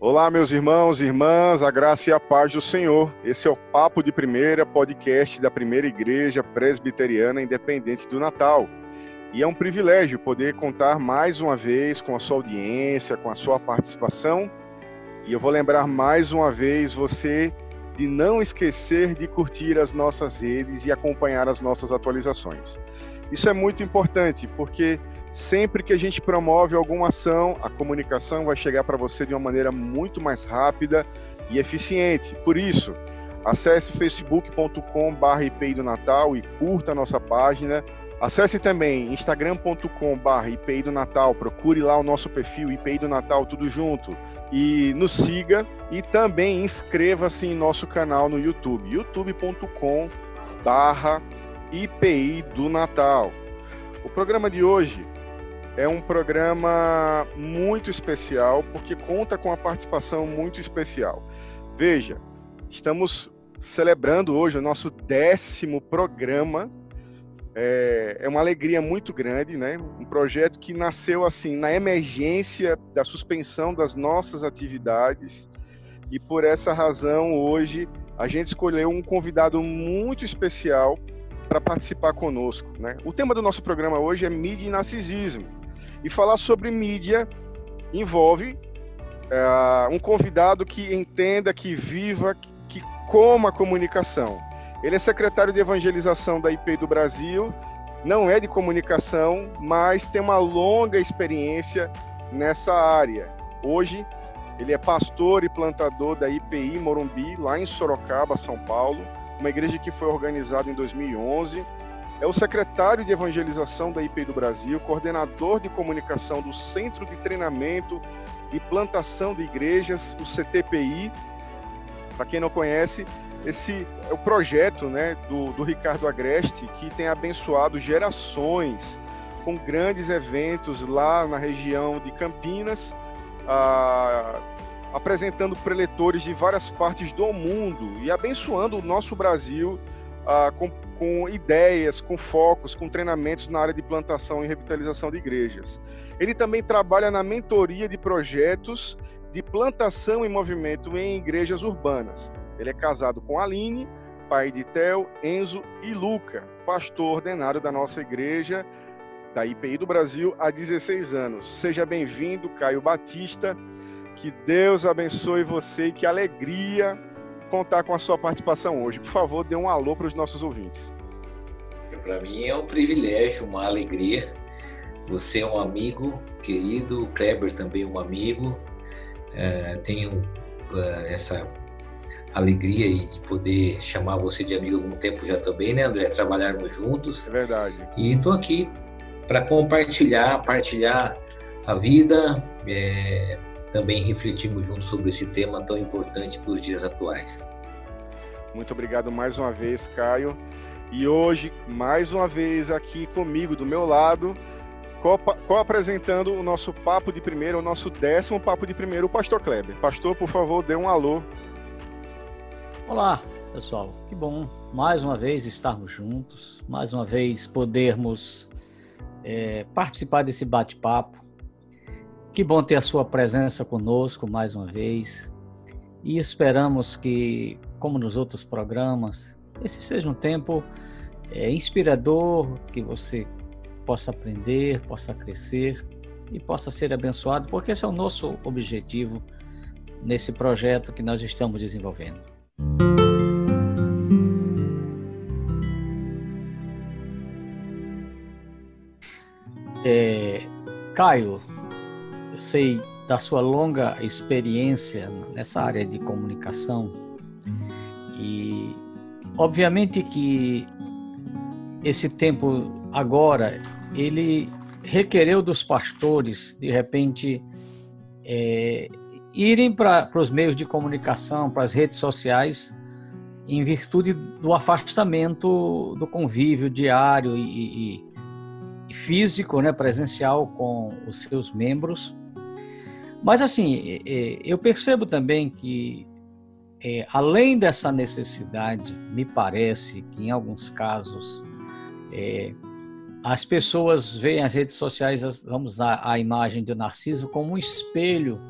Olá, meus irmãos e irmãs, a graça e a paz do Senhor. Esse é o Papo de Primeira, podcast da Primeira Igreja Presbiteriana Independente do Natal. E é um privilégio poder contar mais uma vez com a sua audiência, com a sua participação. E eu vou lembrar mais uma vez você de não esquecer de curtir as nossas redes e acompanhar as nossas atualizações. Isso é muito importante, porque Sempre que a gente promove alguma ação, a comunicação vai chegar para você de uma maneira muito mais rápida e eficiente. Por isso, acesse facebook.com.br IPI do Natal e curta a nossa página. Acesse também instagram.com.br IPI do Natal, procure lá o nosso perfil IPI do Natal, tudo junto. E nos siga e também inscreva-se em nosso canal no YouTube, youtube.com IPI do Natal. O programa de hoje é um programa muito especial porque conta com a participação muito especial. Veja, estamos celebrando hoje o nosso décimo programa. É, é, uma alegria muito grande, né? Um projeto que nasceu assim na emergência da suspensão das nossas atividades e por essa razão hoje a gente escolheu um convidado muito especial para participar conosco, né? O tema do nosso programa hoje é mídia e narcisismo. E falar sobre mídia envolve uh, um convidado que entenda, que viva, que coma a comunicação. Ele é secretário de evangelização da IP do Brasil, não é de comunicação, mas tem uma longa experiência nessa área. Hoje, ele é pastor e plantador da IPI Morumbi, lá em Sorocaba, São Paulo, uma igreja que foi organizada em 2011 é o secretário de evangelização da IPI do Brasil, coordenador de comunicação do Centro de Treinamento e Plantação de Igrejas, o CTPI. Para quem não conhece, esse é o projeto né, do, do Ricardo Agreste, que tem abençoado gerações com grandes eventos lá na região de Campinas, ah, apresentando preletores de várias partes do mundo e abençoando o nosso Brasil ah, com com ideias, com focos, com treinamentos na área de plantação e revitalização de igrejas. Ele também trabalha na mentoria de projetos de plantação e movimento em igrejas urbanas. Ele é casado com Aline, pai de Theo, Enzo e Luca, pastor ordenado da nossa igreja da IPI do Brasil há 16 anos. Seja bem-vindo, Caio Batista. Que Deus abençoe você e que alegria contar com a sua participação hoje. Por favor, dê um alô para os nossos ouvintes. Para mim é um privilégio, uma alegria. Você é um amigo querido, o Kleber também é um amigo. É, tenho é, essa alegria de poder chamar você de amigo algum tempo já também, né, André? Trabalharmos juntos. É verdade. E estou aqui para compartilhar, partilhar a vida, é, também refletimos juntos sobre esse tema tão importante para os dias atuais. Muito obrigado mais uma vez, Caio. E hoje, mais uma vez aqui comigo, do meu lado, co-apresentando o nosso Papo de Primeiro, o nosso décimo Papo de Primeiro, o Pastor Kleber. Pastor, por favor, dê um alô. Olá, pessoal. Que bom mais uma vez estarmos juntos, mais uma vez podermos é, participar desse bate-papo que bom ter a sua presença conosco mais uma vez. E esperamos que, como nos outros programas, esse seja um tempo é, inspirador, que você possa aprender, possa crescer e possa ser abençoado, porque esse é o nosso objetivo nesse projeto que nós estamos desenvolvendo. É, Caio, sei da sua longa experiência nessa área de comunicação e obviamente que esse tempo agora ele requereu dos pastores de repente é, irem para os meios de comunicação, para as redes sociais, em virtude do afastamento do convívio diário e, e, e físico, né, presencial com os seus membros. Mas assim, eu percebo também que, é, além dessa necessidade, me parece que em alguns casos é, as pessoas veem as redes sociais, vamos usar a imagem do Narciso como um espelho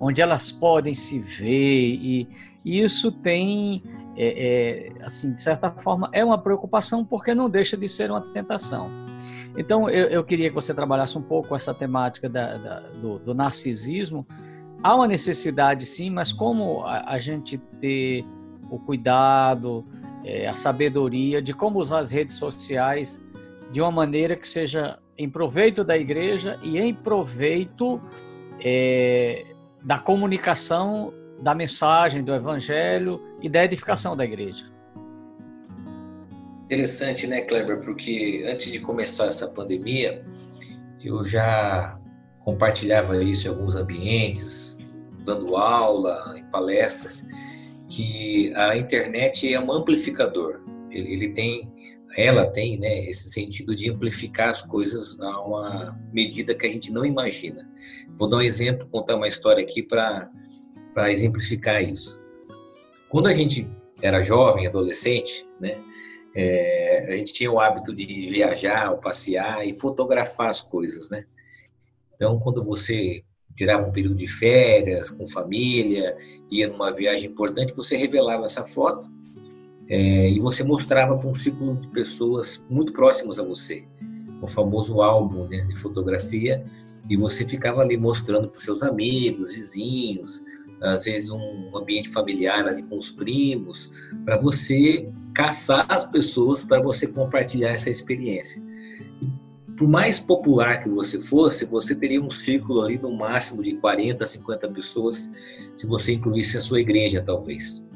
onde elas podem se ver e, isso tem, é, assim, de certa forma, é uma preocupação porque não deixa de ser uma tentação. Então, eu, eu queria que você trabalhasse um pouco essa temática da, da, do, do, narcisismo. Há uma necessidade, sim, mas como a, a gente ter o cuidado, é, a sabedoria de como usar as redes sociais de uma maneira que seja em proveito da igreja e em proveito é, da comunicação da mensagem do evangelho e da edificação da igreja. Interessante, né, Kleber? Porque antes de começar essa pandemia, eu já compartilhava isso em alguns ambientes, dando aula, em palestras, que a internet é um amplificador. Ele, ele tem ela tem né, esse sentido de amplificar as coisas a uma medida que a gente não imagina. Vou dar um exemplo, contar uma história aqui para exemplificar isso. Quando a gente era jovem, adolescente, né, é, a gente tinha o hábito de viajar, passear e fotografar as coisas, né? Então, quando você tirava um período de férias com família, ia numa viagem importante, você revelava essa foto é, e você mostrava para um círculo de pessoas muito próximas a você, o famoso álbum né, de fotografia, e você ficava ali mostrando para os seus amigos, vizinhos, às vezes um ambiente familiar ali com os primos, para você caçar as pessoas para você compartilhar essa experiência. Por mais popular que você fosse, você teria um círculo ali no máximo de 40, 50 pessoas, se você incluísse a sua igreja, talvez.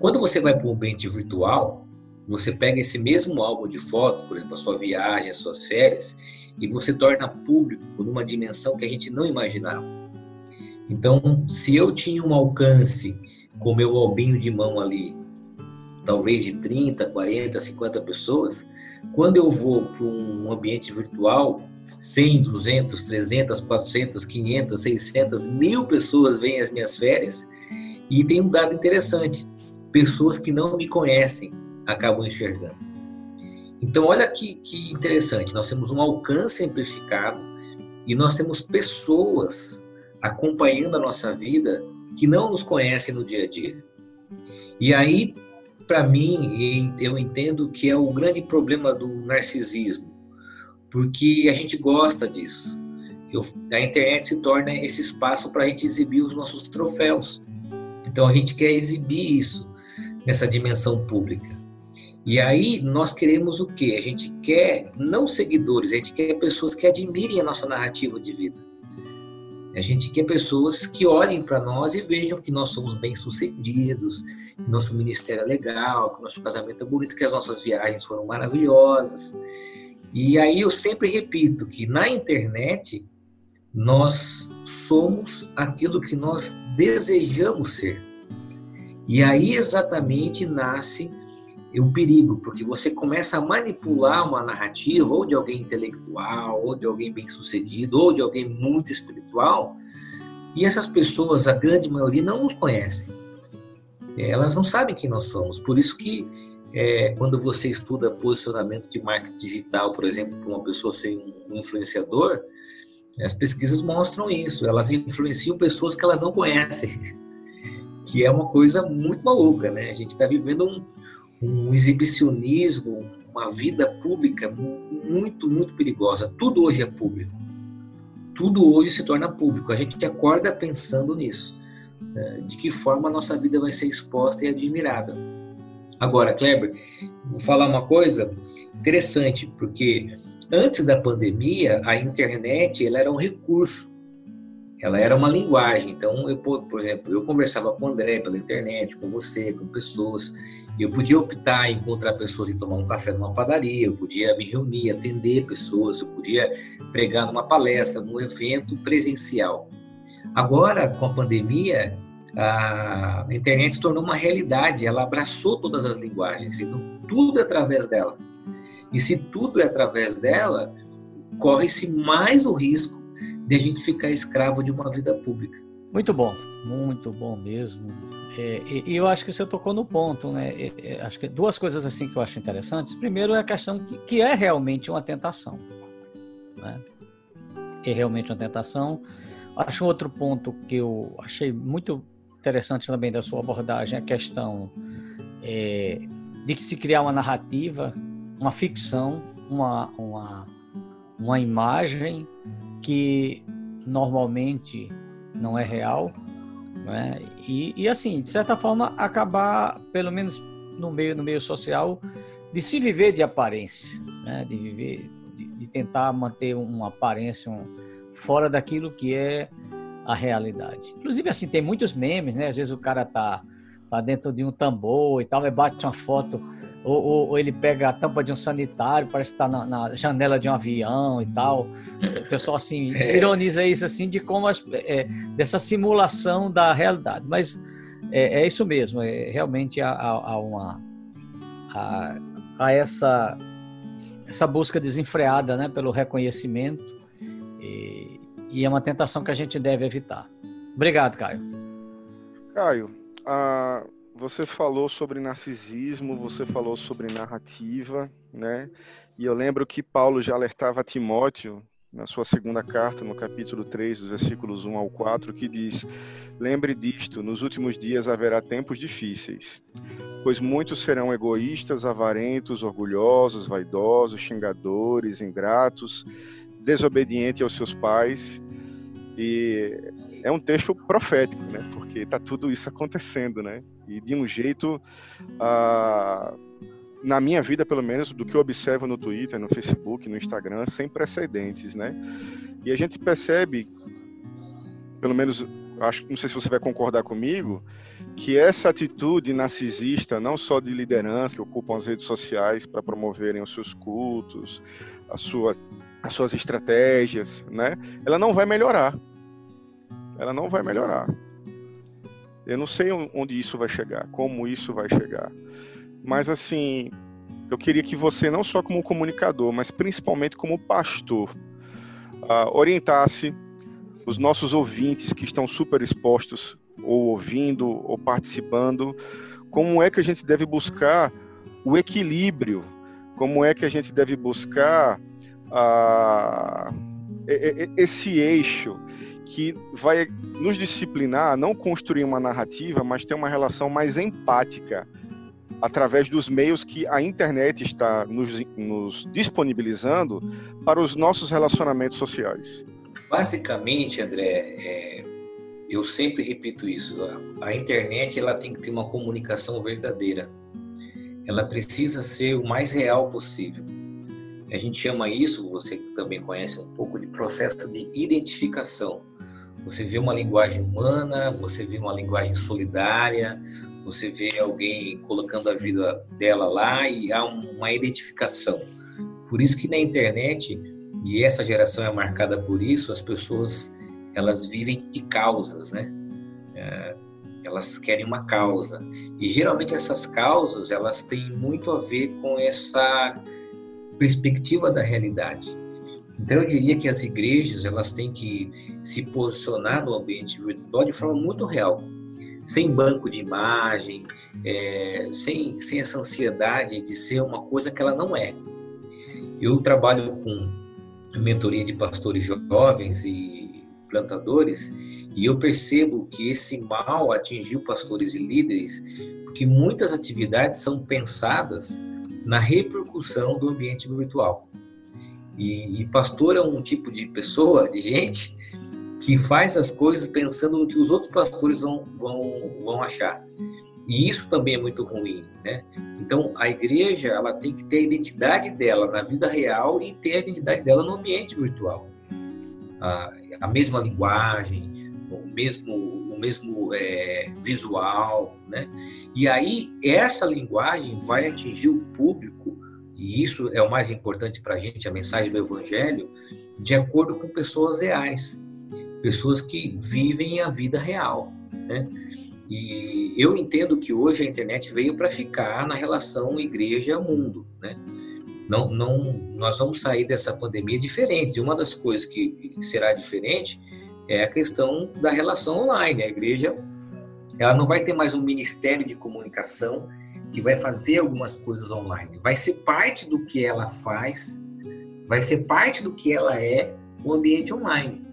Quando você vai para um ambiente virtual, você pega esse mesmo álbum de foto, por exemplo, a sua viagem, as suas férias, e você torna público numa dimensão que a gente não imaginava. Então, se eu tinha um alcance com meu albinho de mão ali, talvez de 30, 40, 50 pessoas, quando eu vou para um ambiente virtual, 100, 200, 300, 400, 500, 600, mil pessoas vêm às minhas férias, e tem um dado interessante: pessoas que não me conhecem acabam enxergando. Então, olha que, que interessante, nós temos um alcance amplificado e nós temos pessoas acompanhando a nossa vida que não nos conhecem no dia a dia. E aí, para mim, eu entendo que é o grande problema do narcisismo, porque a gente gosta disso. Eu, a internet se torna esse espaço para a gente exibir os nossos troféus. Então a gente quer exibir isso nessa dimensão pública. E aí nós queremos o quê? A gente quer não seguidores, a gente quer pessoas que admirem a nossa narrativa de vida. A gente quer pessoas que olhem para nós e vejam que nós somos bem-sucedidos, que nosso ministério é legal, que nosso casamento é bonito, que as nossas viagens foram maravilhosas. E aí eu sempre repito que na internet nós somos aquilo que nós desejamos ser. E aí exatamente nasce o perigo, porque você começa a manipular uma narrativa ou de alguém intelectual, ou de alguém bem-sucedido, ou de alguém muito espiritual, e essas pessoas, a grande maioria, não nos conhecem. Elas não sabem quem nós somos. Por isso que é, quando você estuda posicionamento de marketing digital, por exemplo, para uma pessoa ser um influenciador, as pesquisas mostram isso. Elas influenciam pessoas que elas não conhecem que é uma coisa muito maluca, né? A gente está vivendo um, um exibicionismo, uma vida pública muito, muito perigosa. Tudo hoje é público. Tudo hoje se torna público. A gente acorda pensando nisso. Né? De que forma a nossa vida vai ser exposta e admirada. Agora, Kleber, vou falar uma coisa interessante, porque antes da pandemia, a internet ela era um recurso ela era uma linguagem. Então, eu, por exemplo, eu conversava com o André pela internet, com você, com pessoas. Eu podia optar em encontrar pessoas e tomar um café numa padaria, eu podia me reunir, atender pessoas, eu podia pregar numa palestra, num evento presencial. Agora, com a pandemia, a internet se tornou uma realidade, ela abraçou todas as linguagens, então tudo é através dela. E se tudo é através dela, corre-se mais o risco de a gente ficar escravo de uma vida pública. Muito bom, muito bom mesmo. É, e, eu acho que você tocou no ponto, né? É, é, acho que duas coisas assim que eu acho interessantes. Primeiro é a questão que, que é realmente uma tentação, né? É realmente uma tentação. acho outro ponto que eu achei muito interessante também da sua abordagem a questão é, de que se criar uma narrativa, uma ficção, uma, uma, uma imagem que normalmente não é real, né? E, e assim, de certa forma, acabar, pelo menos no meio, no meio social, de se viver de aparência, né? de viver, de, de tentar manter uma aparência um, fora daquilo que é a realidade. Inclusive, assim, tem muitos memes, né? Às vezes o cara tá, tá dentro de um tambor e tal, e bate uma foto, ou, ou, ou ele pega a tampa de um sanitário, parece que tá na, na, janela de um avião e tal. O pessoal, assim, é. ironiza isso, assim, de como, as, é, dessa simulação da realidade. Mas é, é isso mesmo, é, realmente há, há, há uma... Há, há essa, essa busca desenfreada, né, pelo reconhecimento, e, e é uma tentação que a gente deve evitar. Obrigado, Caio. Caio, ah, você falou sobre narcisismo, você falou sobre narrativa, né? E eu lembro que Paulo já alertava Timóteo na sua segunda carta, no capítulo 3, dos versículos 1 ao 4, que diz: Lembre disto, nos últimos dias haverá tempos difíceis, pois muitos serão egoístas, avarentos, orgulhosos, vaidosos, xingadores, ingratos, desobediente aos seus pais. E é um texto profético, né? Porque está tudo isso acontecendo, né? E de um jeito, ah, na minha vida, pelo menos, do que eu observo no Twitter, no Facebook, no Instagram, sem precedentes, né? E a gente percebe, pelo menos, acho, não sei se você vai concordar comigo, que essa atitude narcisista, não só de liderança que ocupam as redes sociais para promoverem os seus cultos, as suas as suas estratégias, né? Ela não vai melhorar. Ela não vai melhorar. Eu não sei onde isso vai chegar, como isso vai chegar. Mas assim, eu queria que você, não só como comunicador, mas principalmente como pastor, uh, orientasse os nossos ouvintes que estão super expostos, ou ouvindo, ou participando, como é que a gente deve buscar o equilíbrio, como é que a gente deve buscar a, esse eixo que vai nos disciplinar a não construir uma narrativa, mas ter uma relação mais empática através dos meios que a internet está nos, nos disponibilizando para os nossos relacionamentos sociais. Basicamente, André, é, eu sempre repito isso: a, a internet ela tem que ter uma comunicação verdadeira. Ela precisa ser o mais real possível. A gente chama isso, você também conhece um pouco, de processo de identificação. Você vê uma linguagem humana, você vê uma linguagem solidária, você vê alguém colocando a vida dela lá e há uma identificação. Por isso que na internet, e essa geração é marcada por isso, as pessoas elas vivem de causas, né? É, elas querem uma causa. E geralmente essas causas, elas têm muito a ver com essa perspectiva da realidade. Então eu diria que as igrejas elas têm que se posicionar no ambiente virtual de forma muito real, sem banco de imagem, é, sem, sem essa ansiedade de ser uma coisa que ela não é. Eu trabalho com mentoria de pastores jovens e plantadores e eu percebo que esse mal atingiu pastores e líderes porque muitas atividades são pensadas na repercussão do ambiente virtual. E, e, pastor é um tipo de pessoa, de gente, que faz as coisas pensando no que os outros pastores vão, vão, vão achar. E isso também é muito ruim, né? Então, a igreja, ela tem que ter a identidade dela na vida real e ter a identidade dela no ambiente virtual. A, a mesma linguagem, o mesmo, o mesmo é, visual, né? E aí, essa linguagem vai atingir o público, e isso é o mais importante para a gente, a mensagem do Evangelho, de acordo com pessoas reais, pessoas que vivem a vida real, né? E eu entendo que hoje a internet veio para ficar na relação igreja-mundo, né? Não, não, nós vamos sair dessa pandemia diferente. Uma das coisas que será diferente é a questão da relação online. A igreja ela não vai ter mais um ministério de comunicação que vai fazer algumas coisas online. Vai ser parte do que ela faz, vai ser parte do que ela é o ambiente online.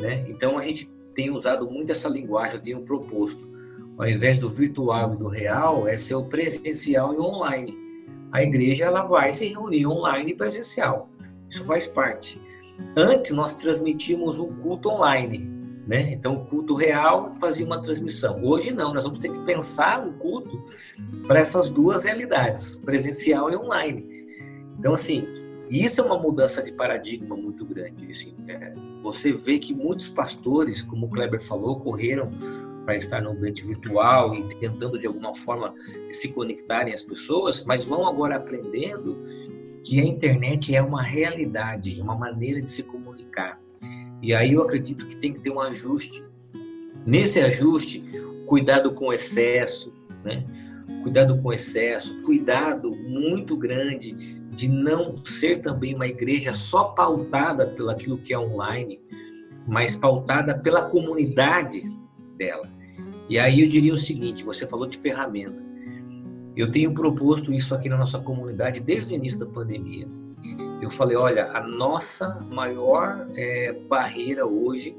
né? Então a gente tem usado muito essa linguagem, eu tenho proposto, ao invés do virtual e do real, é ser o presencial e online. A igreja ela vai se reunir online e presencial. Isso faz parte. Antes nós transmitimos um culto online, né? Então o culto real fazia uma transmissão. Hoje não, nós vamos ter que pensar o culto para essas duas realidades, presencial e online. Então assim, isso é uma mudança de paradigma muito grande. Assim, é, você vê que muitos pastores, como o Kleber falou, correram para estar no ambiente virtual e tentando de alguma forma se conectarem às pessoas, mas vão agora aprendendo que a internet é uma realidade, é uma maneira de se comunicar. E aí eu acredito que tem que ter um ajuste. Nesse ajuste, cuidado com excesso, né? Cuidado com excesso, cuidado muito grande de não ser também uma igreja só pautada pelo aquilo que é online, mas pautada pela comunidade dela. E aí eu diria o seguinte: você falou de ferramenta. Eu tenho proposto isso aqui na nossa comunidade desde o início da pandemia. Eu falei, olha, a nossa maior é, barreira hoje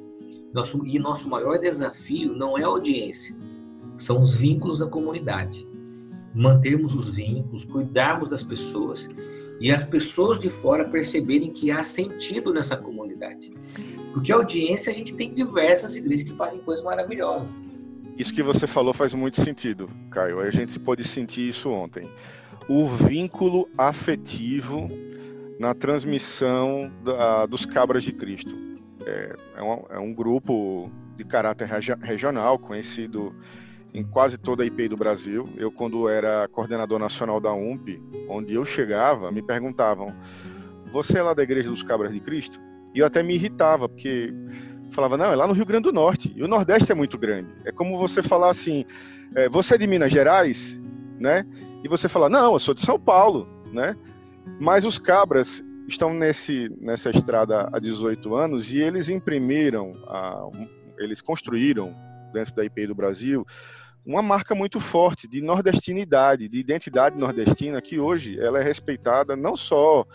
nosso, e nosso maior desafio não é a audiência, são os vínculos da comunidade. Mantermos os vínculos, cuidarmos das pessoas e as pessoas de fora perceberem que há sentido nessa comunidade. Porque audiência a gente tem diversas igrejas que fazem coisas maravilhosas. Isso que você falou faz muito sentido, Caio. A gente pôde sentir isso ontem. O vínculo afetivo na transmissão da, dos Cabras de Cristo. É, é, um, é um grupo de caráter regi regional, conhecido em quase toda a IPI do Brasil. Eu, quando era coordenador nacional da UMP, onde eu chegava, me perguntavam: Você é lá da Igreja dos Cabras de Cristo? E eu até me irritava, porque falava: Não, é lá no Rio Grande do Norte. E o Nordeste é muito grande. É como você falar assim: é, Você é de Minas Gerais? Né? E você falar: Não, eu sou de São Paulo. Né? Mas os Cabras estão nesse, nessa estrada há 18 anos e eles imprimiram, a, eles construíram dentro da IPI do Brasil uma marca muito forte de nordestinidade, de identidade nordestina, que hoje ela é respeitada não só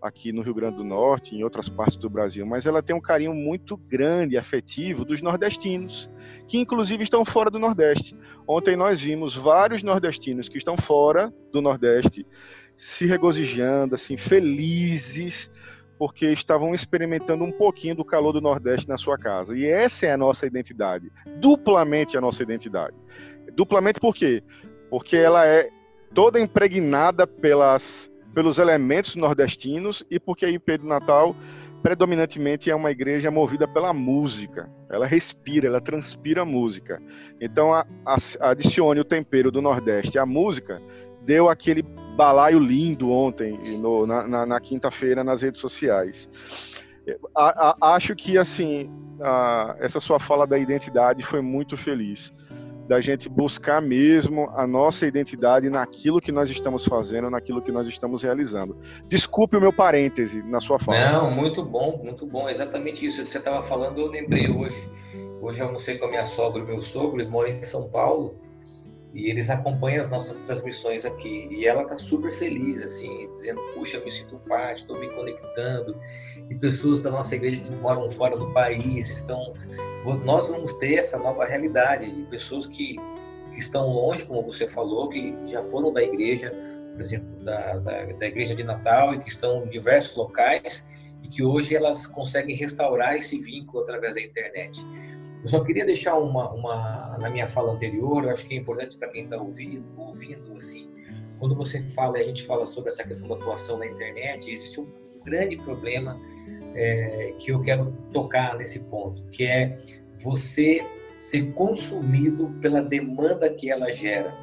aqui no Rio Grande do Norte, em outras partes do Brasil, mas ela tem um carinho muito grande, afetivo dos nordestinos, que inclusive estão fora do Nordeste. Ontem nós vimos vários nordestinos que estão fora do Nordeste se regozijando, assim, felizes, porque estavam experimentando um pouquinho do calor do Nordeste na sua casa. E essa é a nossa identidade, duplamente a nossa identidade. Duplamente por quê? Porque ela é toda impregnada pelas, pelos elementos nordestinos e porque a IP do Natal predominantemente é uma igreja movida pela música. Ela respira, ela transpira música. Então, a, a, adicione o tempero do Nordeste à música, deu aquele balaio lindo ontem, no, na, na, na quinta-feira, nas redes sociais. A, a, acho que, assim, essa sua fala da identidade foi muito feliz da gente buscar mesmo a nossa identidade naquilo que nós estamos fazendo, naquilo que nós estamos realizando. Desculpe o meu parêntese na sua fala. Não, muito bom, muito bom. Exatamente isso que você estava falando, eu lembrei hoje. Hoje eu almocei com a minha sogra e meu sogro, eles moram em São Paulo e eles acompanham as nossas transmissões aqui. E ela tá super feliz, assim, dizendo: Puxa, me sinto parte, estou me conectando. E pessoas da nossa igreja que moram fora do país estão. Nós vamos ter essa nova realidade de pessoas que, estão longe, como você falou, que já foram da igreja, por exemplo, da, da, da igreja de Natal e que estão em diversos locais e que hoje elas conseguem restaurar esse vínculo através da internet. Eu só queria deixar uma, uma na minha fala anterior, eu acho que é importante para quem está ouvindo, ouvindo, assim, quando você fala, a gente fala sobre essa questão da atuação na internet, existe um grande problema é, que eu quero tocar nesse ponto, que é você ser consumido pela demanda que ela gera.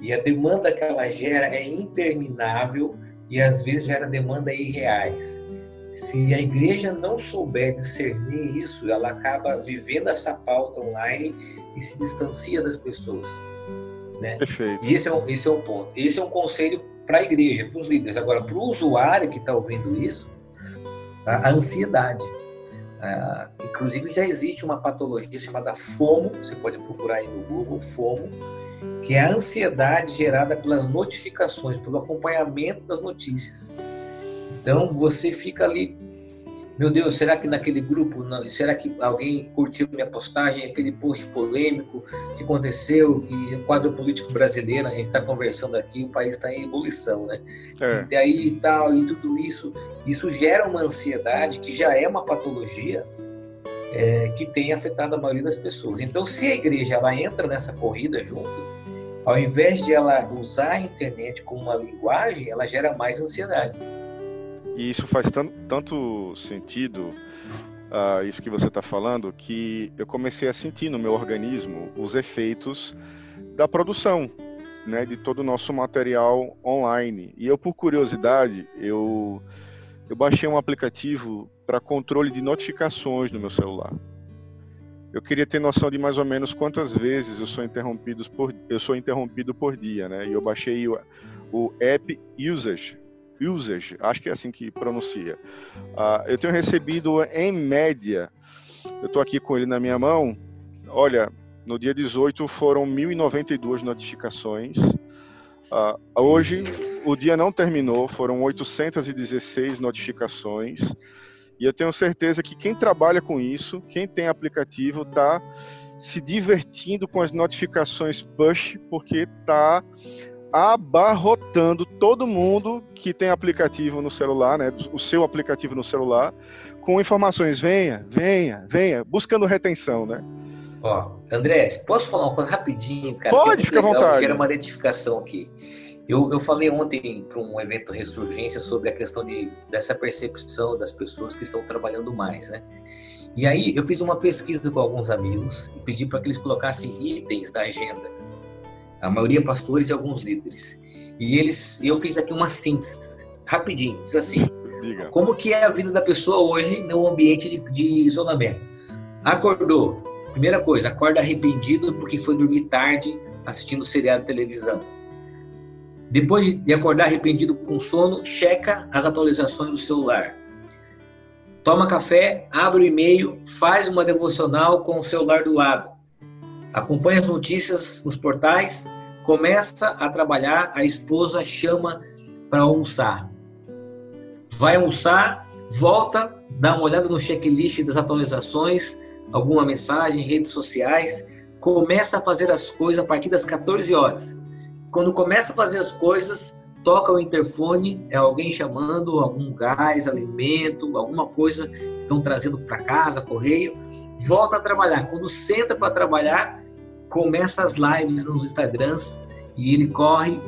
E a demanda que ela gera é interminável e às vezes gera demanda irreais. Se a igreja não souber discernir isso, ela acaba vivendo essa pauta online e se distancia das pessoas. Né? Perfeito. E esse é, um, esse é um ponto. Esse é um conselho para a igreja, para os líderes. Agora, para o usuário que está ouvindo isso, a, ansiedade. Ah, inclusive, já existe uma patologia chamada FOMO, você pode procurar aí no Google, FOMO, que é a ansiedade gerada pelas notificações, pelo acompanhamento das notícias. Então você fica ali meu Deus, será que naquele grupo, será que alguém curtiu minha postagem, aquele post polêmico que aconteceu, que o quadro político brasileiro, a gente está conversando aqui, o país está em ebulição, né? É. E aí tal, e tudo isso, isso gera uma ansiedade que já é uma patologia é, que tem afetado a maioria das pessoas. Então, se a igreja ela entra nessa corrida junto, ao invés de ela usar a internet como uma linguagem, ela gera mais ansiedade. E isso faz tanto, tanto sentido, uh, isso que você está falando, que eu comecei a sentir no meu organismo os efeitos da produção, né, de todo o nosso material online. E eu, por curiosidade, eu, eu baixei um aplicativo para controle de notificações no meu celular. Eu queria ter noção de mais ou menos quantas vezes eu sou interrompido por, eu sou interrompido por dia, né? E eu baixei o, o App Usage, usage, acho que é assim que pronuncia. Uh, eu tenho recebido em média, eu estou aqui com ele na minha mão, olha, no dia 18 foram 1.092 notificações. Uh, hoje, o dia não terminou, foram 816 notificações. E eu tenho certeza que quem trabalha com isso, quem tem aplicativo, está se divertindo com as notificações push, porque está abarrotando todo mundo que tem aplicativo no celular, né, o seu aplicativo no celular, com informações, venha, venha, venha, buscando retenção, né? Ó, André, posso falar uma coisa rapidinho, cara? Pode, fica à vontade. Gera uma identificação aqui. Eu, eu falei ontem para um evento Ressurgência sobre a questão de, dessa percepção das pessoas que estão trabalhando mais, né? E aí eu fiz uma pesquisa com alguns amigos e pedi para que eles colocassem itens da agenda a maioria pastores e alguns líderes. E eles, eu fiz aqui uma síntese, rapidinho, diz assim, Diga. como que é a vida da pessoa hoje no ambiente de, de isolamento? Acordou, primeira coisa, acorda arrependido porque foi dormir tarde assistindo seriado de televisão. Depois de acordar arrependido com sono, checa as atualizações do celular. Toma café, abre o e-mail, faz uma devocional com o celular do lado acompanha as notícias nos portais, começa a trabalhar, a esposa chama para almoçar. Vai almoçar, volta, dá uma olhada no checklist das atualizações, alguma mensagem, redes sociais, começa a fazer as coisas a partir das 14 horas. Quando começa a fazer as coisas, toca o interfone, é alguém chamando, algum gás, alimento, alguma coisa que estão trazendo para casa, correio, volta a trabalhar. Quando senta para trabalhar, começa as lives nos Instagrams e ele corre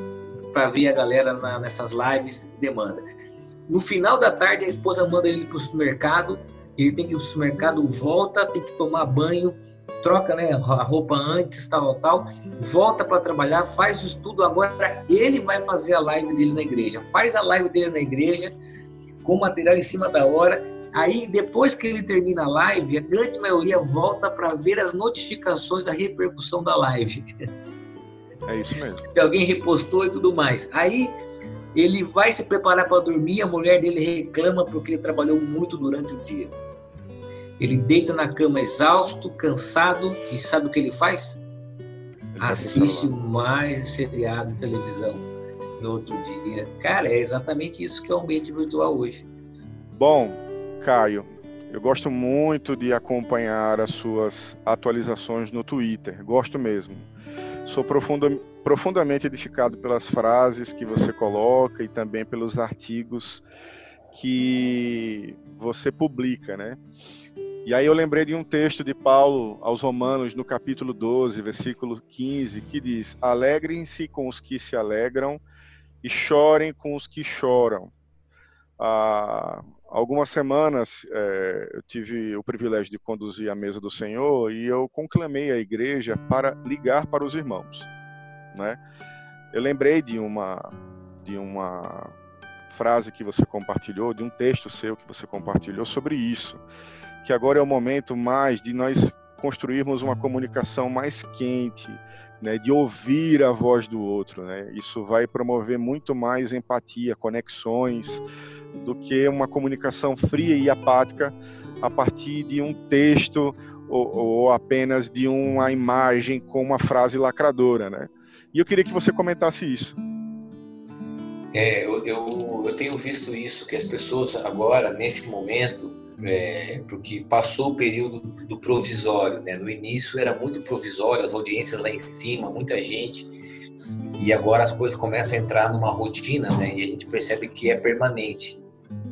para ver a galera na, nessas lives e demanda. No final da tarde, a esposa manda ele para o supermercado, ele tem que ir para o supermercado, volta, tem que tomar banho, troca né, a roupa antes, tal, tal, volta para trabalhar, faz o estudo. Agora ele vai fazer a live dele na igreja. Faz a live dele na igreja, com material em cima da hora, Aí, depois que ele termina a live, a grande maioria volta para ver as notificações, a repercussão da live. É isso mesmo. Se alguém repostou e tudo mais. Aí, ele vai se preparar para dormir, a mulher dele reclama porque ele trabalhou muito durante o dia. Ele deita na cama exausto, cansado, e sabe o que ele faz? Ele Assiste mais seriado de televisão no outro dia. Cara, é exatamente isso que é o ambiente virtual hoje. Bom, Caio, eu gosto muito de acompanhar as suas atualizações no Twitter, gosto mesmo. Sou profunda, profundamente edificado pelas frases que você coloca e também pelos artigos que você publica, né? E aí eu lembrei de um texto de Paulo aos Romanos, no capítulo 12, versículo 15, que diz: Alegrem-se com os que se alegram e chorem com os que choram. Ah, algumas semanas é, eu tive o privilégio de conduzir a mesa do Senhor e eu conclamei a igreja para ligar para os irmãos, né? Eu lembrei de uma de uma frase que você compartilhou, de um texto seu que você compartilhou sobre isso, que agora é o momento mais de nós construirmos uma comunicação mais quente, né, de ouvir a voz do outro, né? Isso vai promover muito mais empatia, conexões, do que uma comunicação fria e apática a partir de um texto ou, ou apenas de uma imagem com uma frase lacradora, né? E eu queria que você comentasse isso. É, eu, eu, eu, tenho visto isso, que as pessoas agora, nesse momento, é, porque passou o período do provisório, né? No início era muito provisório, as audiências lá em cima, muita gente, e agora as coisas começam a entrar numa rotina, né? E a gente percebe que é permanente.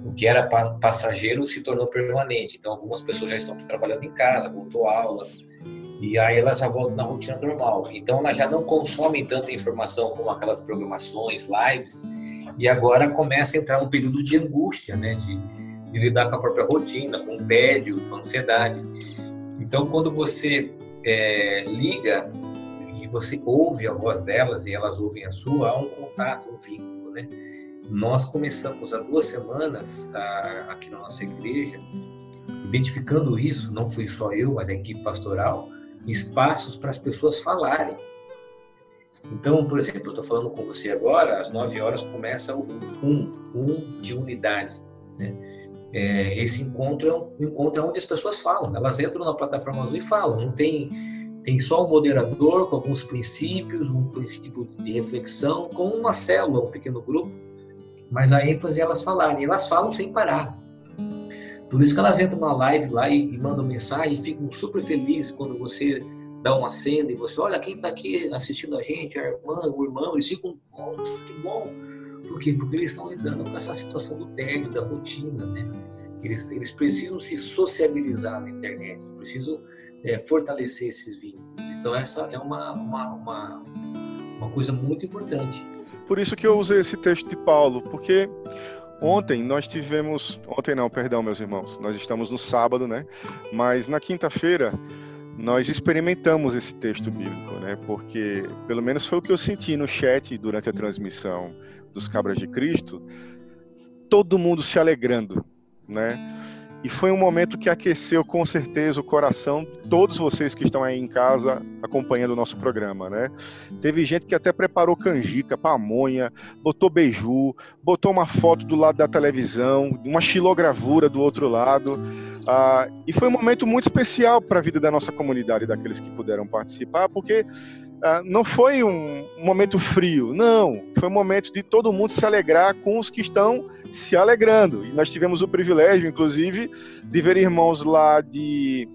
O que era passageiro se tornou permanente. Então, algumas pessoas já estão trabalhando em casa, voltou à aula, e aí elas já voltam na rotina normal. Então, elas já não consomem tanta informação como aquelas programações, lives, e agora começa a entrar um período de angústia, né? De, de lidar com a própria rotina, com tédio, com ansiedade. Então, quando você é, liga e você ouve a voz delas e elas ouvem a sua, há um contato, um vínculo, né? Nós começamos há duas semanas a, aqui na nossa igreja, identificando isso, não fui só eu, mas a equipe pastoral, espaços para as pessoas falarem. Então, por exemplo, eu estou falando com você agora, às 9 horas começa o um, um de unidade. Né? É, esse encontro é um encontro onde as pessoas falam, elas entram na plataforma azul e falam, não tem tem só um moderador com alguns princípios, um princípio de reflexão, com uma célula, um pequeno grupo, mas a ênfase é elas falarem, elas falam sem parar. Por isso que elas entram na live lá e, e mandam mensagem e ficam super felizes quando você dá uma cena e você olha quem está aqui assistindo a gente, a irmã, o irmão, eles ficam, nossa, que bom. Por quê? Porque eles estão lidando com essa situação do tédio, da rotina, né? Eles, eles precisam se sociabilizar na internet, precisam é, fortalecer esses vínculos. Então, essa é uma, uma, uma, uma coisa muito importante. Por isso que eu usei esse texto de Paulo, porque Ontem nós tivemos. Ontem não, perdão, meus irmãos. Nós estamos no sábado, né? Mas na quinta-feira nós experimentamos esse texto bíblico, né? Porque, pelo menos foi o que eu senti no chat durante a transmissão dos Cabras de Cristo, todo mundo se alegrando, né? E foi um momento que aqueceu com certeza o coração todos vocês que estão aí em casa acompanhando o nosso programa, né? Teve gente que até preparou canjica, pamonha, botou beiju, botou uma foto do lado da televisão, uma xilogravura do outro lado. Ah, e foi um momento muito especial para a vida da nossa comunidade, daqueles que puderam participar, porque ah, não foi um momento frio, não. Foi um momento de todo mundo se alegrar com os que estão se alegrando. E nós tivemos o privilégio, inclusive, de ver irmãos lá de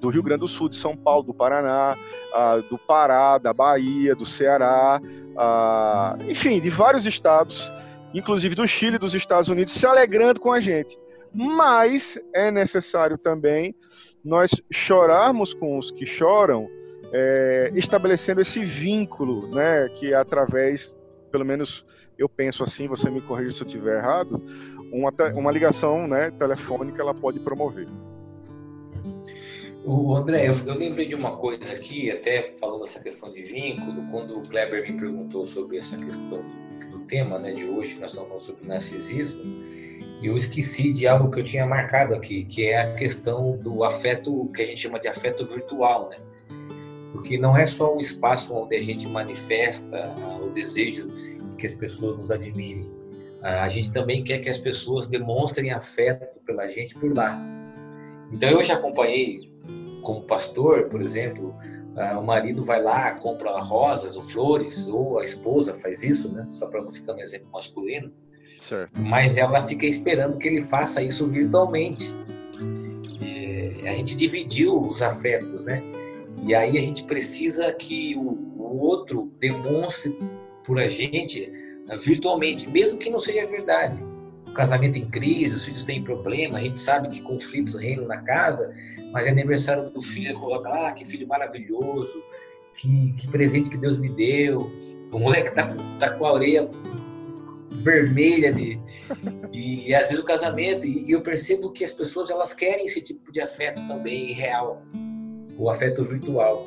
do Rio Grande do Sul, de São Paulo, do Paraná, uh, do Pará, da Bahia, do Ceará, uh, enfim, de vários estados, inclusive do Chile dos Estados Unidos, se alegrando com a gente. Mas é necessário também nós chorarmos com os que choram, é, estabelecendo esse vínculo, né, que através, pelo menos eu penso assim, você me corrija se eu estiver errado, uma, uma ligação né, telefônica ela pode promover. O André, eu, eu, lembrei de uma coisa aqui, até falando dessa questão de vínculo, quando o Kleber me perguntou sobre essa questão do tema né, de hoje, que nós estamos falando sobre narcisismo, eu esqueci de algo que eu tinha marcado aqui, que é a questão do afeto, que a gente chama de afeto virtual, né? Porque não é só um espaço onde a gente manifesta ah, o desejo que as pessoas nos admirem. A gente também quer que as pessoas demonstrem afeto pela gente por lá. Então eu já acompanhei como pastor, por exemplo, o marido vai lá, compra rosas ou flores, ou a esposa faz isso, né? Só para não ficar no exemplo masculino. Certo. Mas ela fica esperando que ele faça isso virtualmente. a gente dividiu os afetos, né? E aí a gente precisa que o, o outro demonstre por a gente né, virtualmente, mesmo que não seja verdade. O casamento em crise, os filhos têm problema, a gente sabe que conflitos reinam na casa, mas é aniversário do filho, coloca lá, ah, que filho maravilhoso, que, que, presente que Deus me deu. O moleque tá, tá com a orelha vermelha de e às vezes o casamento e, e, eu percebo que as pessoas elas querem esse tipo de afeto também real o afeto virtual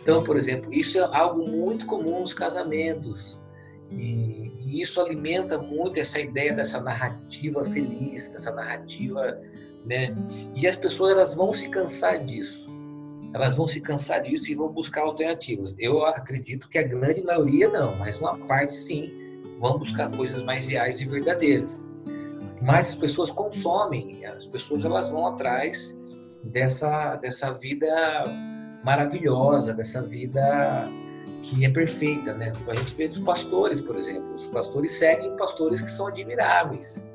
então, por exemplo, isso é algo muito comum nos casamentos. E, e, isso alimenta muito essa ideia dessa narrativa feliz, dessa narrativa, né? E as pessoas elas vão se cansar disso. Elas vão se cansar disso e vão buscar alternativas. Eu acredito que a grande maioria não, mas uma parte sim, vão buscar coisas mais reais e verdadeiras. Mas as pessoas consomem, as pessoas elas vão atrás dessa dessa vida maravilhosa, dessa vida que é perfeita, né? A gente vê dos pastores, por exemplo. Os pastores seguem pastores que são admiráveis.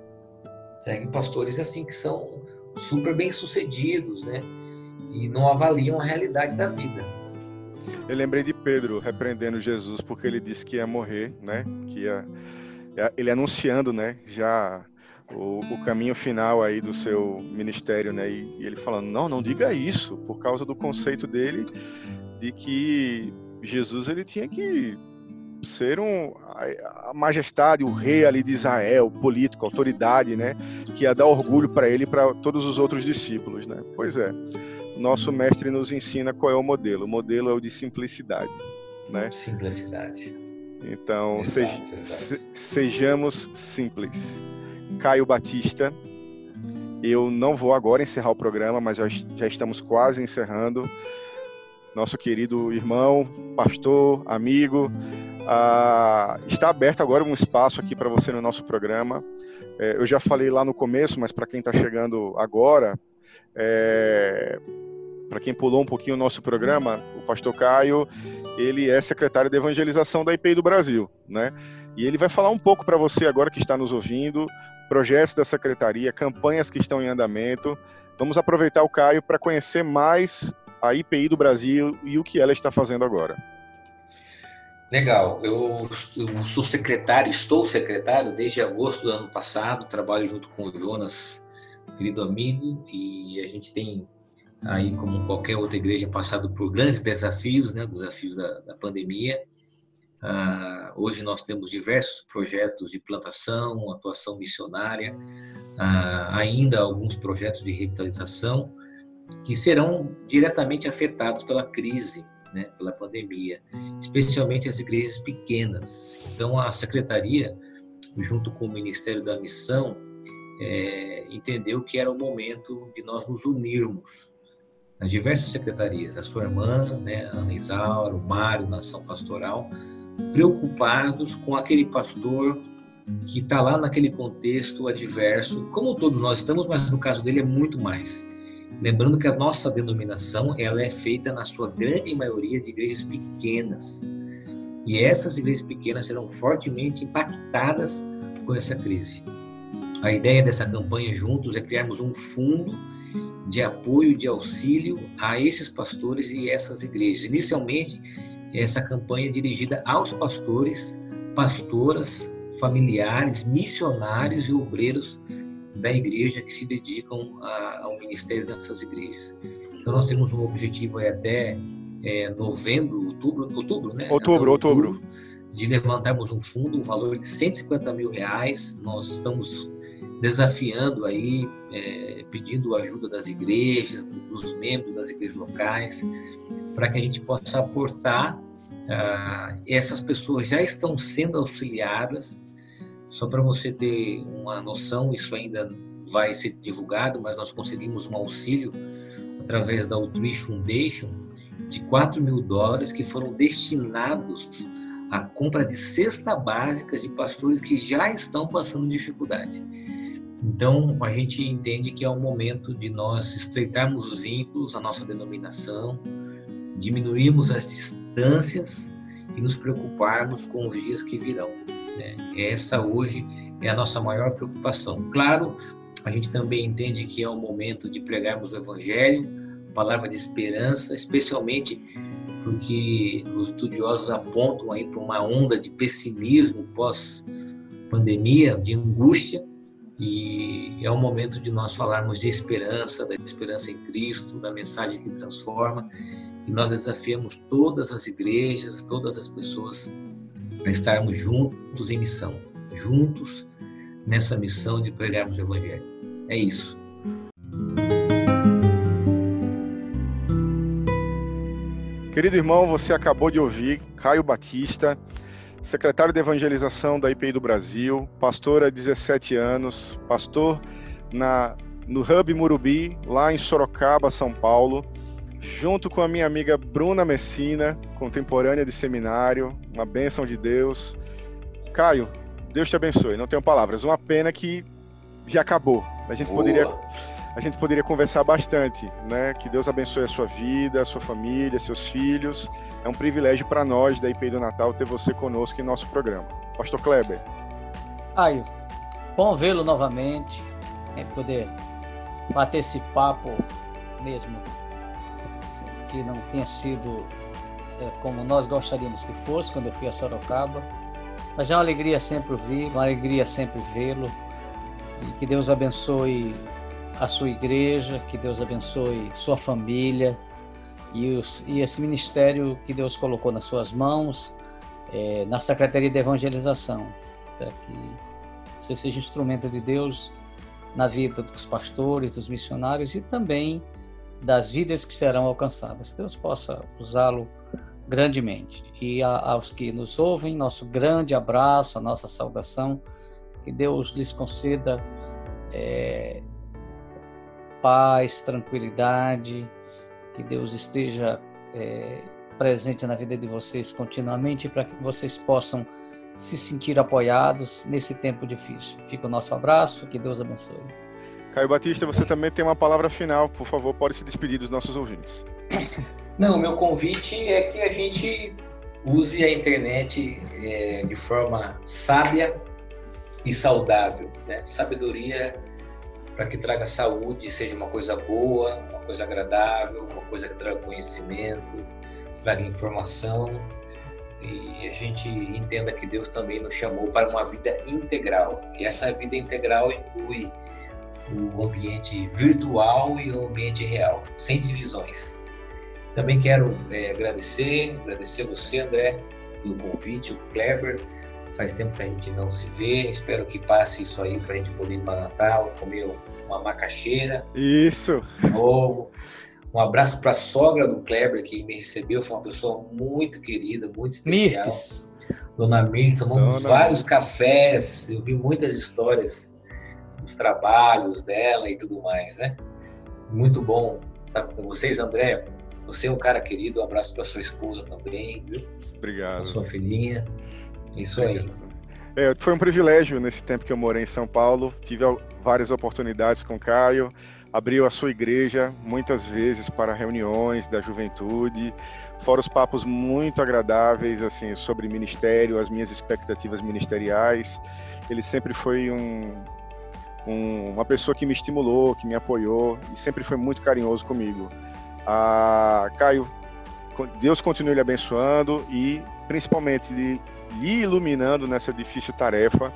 Seguem pastores assim que são super bem sucedidos, né? E não avaliam a realidade da vida. Eu lembrei de Pedro repreendendo Jesus porque ele disse que ia morrer, né? Que ia, ele anunciando, né? Já o, o, caminho final aí do seu ministério, né? E, e, ele falando, não, não diga isso, por causa do conceito dele de que Jesus ele tinha que ser um, a, a majestade, o rei ali de Israel, político, autoridade, né? Que ia dar orgulho para ele e para todos os outros discípulos, né? Pois é. Nosso mestre nos ensina qual é o modelo. O modelo é o de simplicidade, né? Simplicidade. Então, exato, exato. sejamos simples. Caio Batista, eu não vou agora encerrar o programa, mas já, estamos quase encerrando nosso querido irmão, pastor, amigo. Ah, está aberto agora um espaço aqui para você no nosso programa. É, eu já falei lá no começo, mas para quem está chegando agora, é, para quem pulou um pouquinho o nosso programa, o pastor Caio, ele é secretário de evangelização da IPI do Brasil, né? E ele vai falar um pouco para você agora que está nos ouvindo, projetos da secretaria, campanhas que estão em andamento. Vamos aproveitar o Caio para conhecer mais a IPI do Brasil e o que ela está fazendo agora. Legal, eu, sou secretário, estou secretário desde agosto do ano passado, trabalho junto com o Jonas, querido amigo, e a gente tem aí, como qualquer outra igreja, passado por grandes desafios, né, desafios da, da pandemia. Uh, hoje nós temos diversos projetos de plantação, atuação missionária, uh, ainda alguns projetos de revitalização, que serão diretamente afetados pela crise, né, pela pandemia, especialmente as igrejas pequenas. Então, a secretaria, junto com o Ministério da Missão, é, entendeu que era o momento de nós nos unirmos nas diversas secretarias, a sua irmã, né, Ana Isaura, o Mário, Nação Pastoral, preocupados com aquele pastor que está lá naquele contexto adverso, como todos nós estamos, mas no caso dele é muito mais. Lembrando que a nossa denominação ela é feita na sua grande maioria de igrejas pequenas. E essas igrejas pequenas serão fortemente impactadas com essa crise. A ideia dessa campanha juntos é criarmos um fundo de apoio, de auxílio a esses pastores e essas igrejas. Inicialmente, essa campanha é dirigida aos pastores, pastoras, familiares, missionários e obreiros da igreja que se dedicam a, ao ministério dessas igrejas. Então nós temos um objetivo até é, novembro, outubro, outubro, né? Outubro, outubro. De levantarmos um fundo, um valor de 150 mil reais. Nós estamos desafiando aí, é, pedindo ajuda das igrejas, dos membros das igrejas locais, para que a gente possa aportar. Ah, essas pessoas já estão sendo auxiliadas só para você ter uma noção, isso ainda vai ser divulgado, mas nós conseguimos um auxílio através da Outreach Foundation de 4 mil dólares que foram destinados à compra de cesta básicas de pastores que já estão passando dificuldade. Então, a gente entende que é o momento de nós estreitarmos os vínculos, a nossa denominação, diminuirmos as distâncias e nos preocuparmos com os dias que virão. Né? Essa hoje é a nossa maior preocupação. Claro, a gente também entende que é o momento de pregarmos o Evangelho, palavra de esperança, especialmente porque os estudiosos apontam aí para uma onda de pessimismo pós-pandemia, de angústia, e é o momento de nós falarmos de esperança, da esperança em Cristo, da mensagem que transforma, e nós desafiamos todas as igrejas, todas as pessoas para estarmos juntos em missão, juntos nessa missão de pregarmos o Evangelho. É isso. Querido irmão, você acabou de ouvir Caio Batista, secretário de evangelização da IPI do Brasil, pastor há 17 anos, pastor na, no Hub Murubi, lá em Sorocaba, São Paulo junto com a minha amiga Bruna Messina, contemporânea de seminário, uma bênção de Deus. Caio, Deus te abençoe, não tenho palavras. Uma pena que já acabou. A gente Boa. poderia a gente poderia conversar bastante, né? Que Deus abençoe a sua vida, a sua família, seus filhos. É um privilégio para nós da IPI do Natal ter você conosco em nosso programa. Pastor Kleber. Caio, bom vê-lo novamente, é poder bater esse papo mesmo que não tenha sido é, como nós gostaríamos que fosse quando eu fui a Sorocaba. Mas é uma alegria sempre ouvir, uma alegria sempre vê-lo. E que Deus abençoe a sua igreja, que Deus abençoe sua família e, os, e esse ministério que Deus colocou nas suas mãos, é, na Secretaria de Evangelização, para que você seja instrumento de Deus na vida dos pastores, dos missionários e também das vidas que serão alcançadas. Deus possa usá-lo grandemente. E a, aos que nos ouvem, nosso grande abraço, a nossa saudação. Que Deus lhes conceda é, paz, tranquilidade, que Deus esteja é, presente na vida de vocês continuamente para que vocês possam se sentir apoiados nesse tempo difícil. Fica o nosso abraço, que Deus abençoe. Caio Batista, você também tem uma palavra final, por favor, pode se despedir dos nossos ouvintes. Não, meu convite é que a gente use a internet é, de forma sábia e saudável. Né? Sabedoria para que traga saúde, seja uma coisa boa, uma coisa agradável, uma coisa que traga conhecimento, traga informação e a gente entenda que Deus também nos chamou para uma vida integral. E essa vida integral inclui o ambiente virtual e o ambiente real, sem divisões. Também quero é, agradecer, agradecer você, André, pelo convite, o Kleber. Faz tempo que a gente não se vê. Espero que passe isso aí para a gente poder ir para Natal, comer uma macaxeira. Isso. Novo. Um abraço para a sogra do Kleber, que me recebeu. Foi uma pessoa muito querida, muito especial. Mirtes. Dona Mirtes, tomamos Dona vários cafés. Eu vi muitas histórias dos trabalhos dela e tudo mais, né? Muito bom estar com vocês, André. Você é um cara querido, um abraço para sua esposa também, viu? Obrigado. Pra sua filhinha. Isso aí. É, foi um privilégio nesse tempo que eu morei em São Paulo. Tive várias oportunidades com o Caio. Abriu a sua igreja muitas vezes para reuniões da juventude. Fora os papos muito agradáveis assim sobre ministério, as minhas expectativas ministeriais. Ele sempre foi um, um, uma pessoa que me estimulou, que me apoiou e sempre foi muito carinhoso comigo. Ah, Caio, Deus continue lhe abençoando e principalmente lhe, lhe iluminando nessa difícil tarefa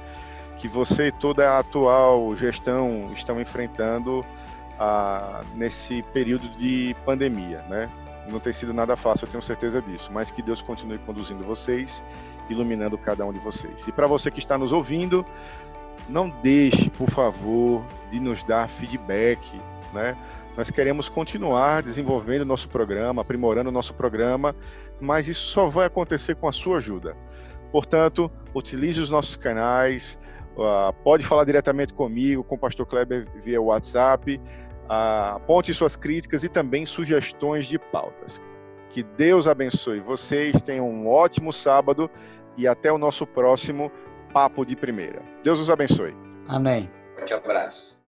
que você e toda a atual gestão estão enfrentando ah, nesse período de pandemia, né? Não tem sido nada fácil, eu tenho certeza disso, mas que Deus continue conduzindo vocês, iluminando cada um de vocês. E para você que está nos ouvindo, não deixe, por favor, de nos dar feedback, né? Nós queremos continuar desenvolvendo nosso programa, aprimorando nosso programa, mas isso só vai acontecer com a sua ajuda. Portanto, utilize os nossos canais, uh, pode falar diretamente comigo, com o Pastor Kleber via WhatsApp, uh, aponte suas críticas e também sugestões de pautas. Que Deus abençoe vocês, tenham um ótimo sábado e até o nosso próximo Papo de Primeira. Deus os abençoe. Amém. Forte abraço.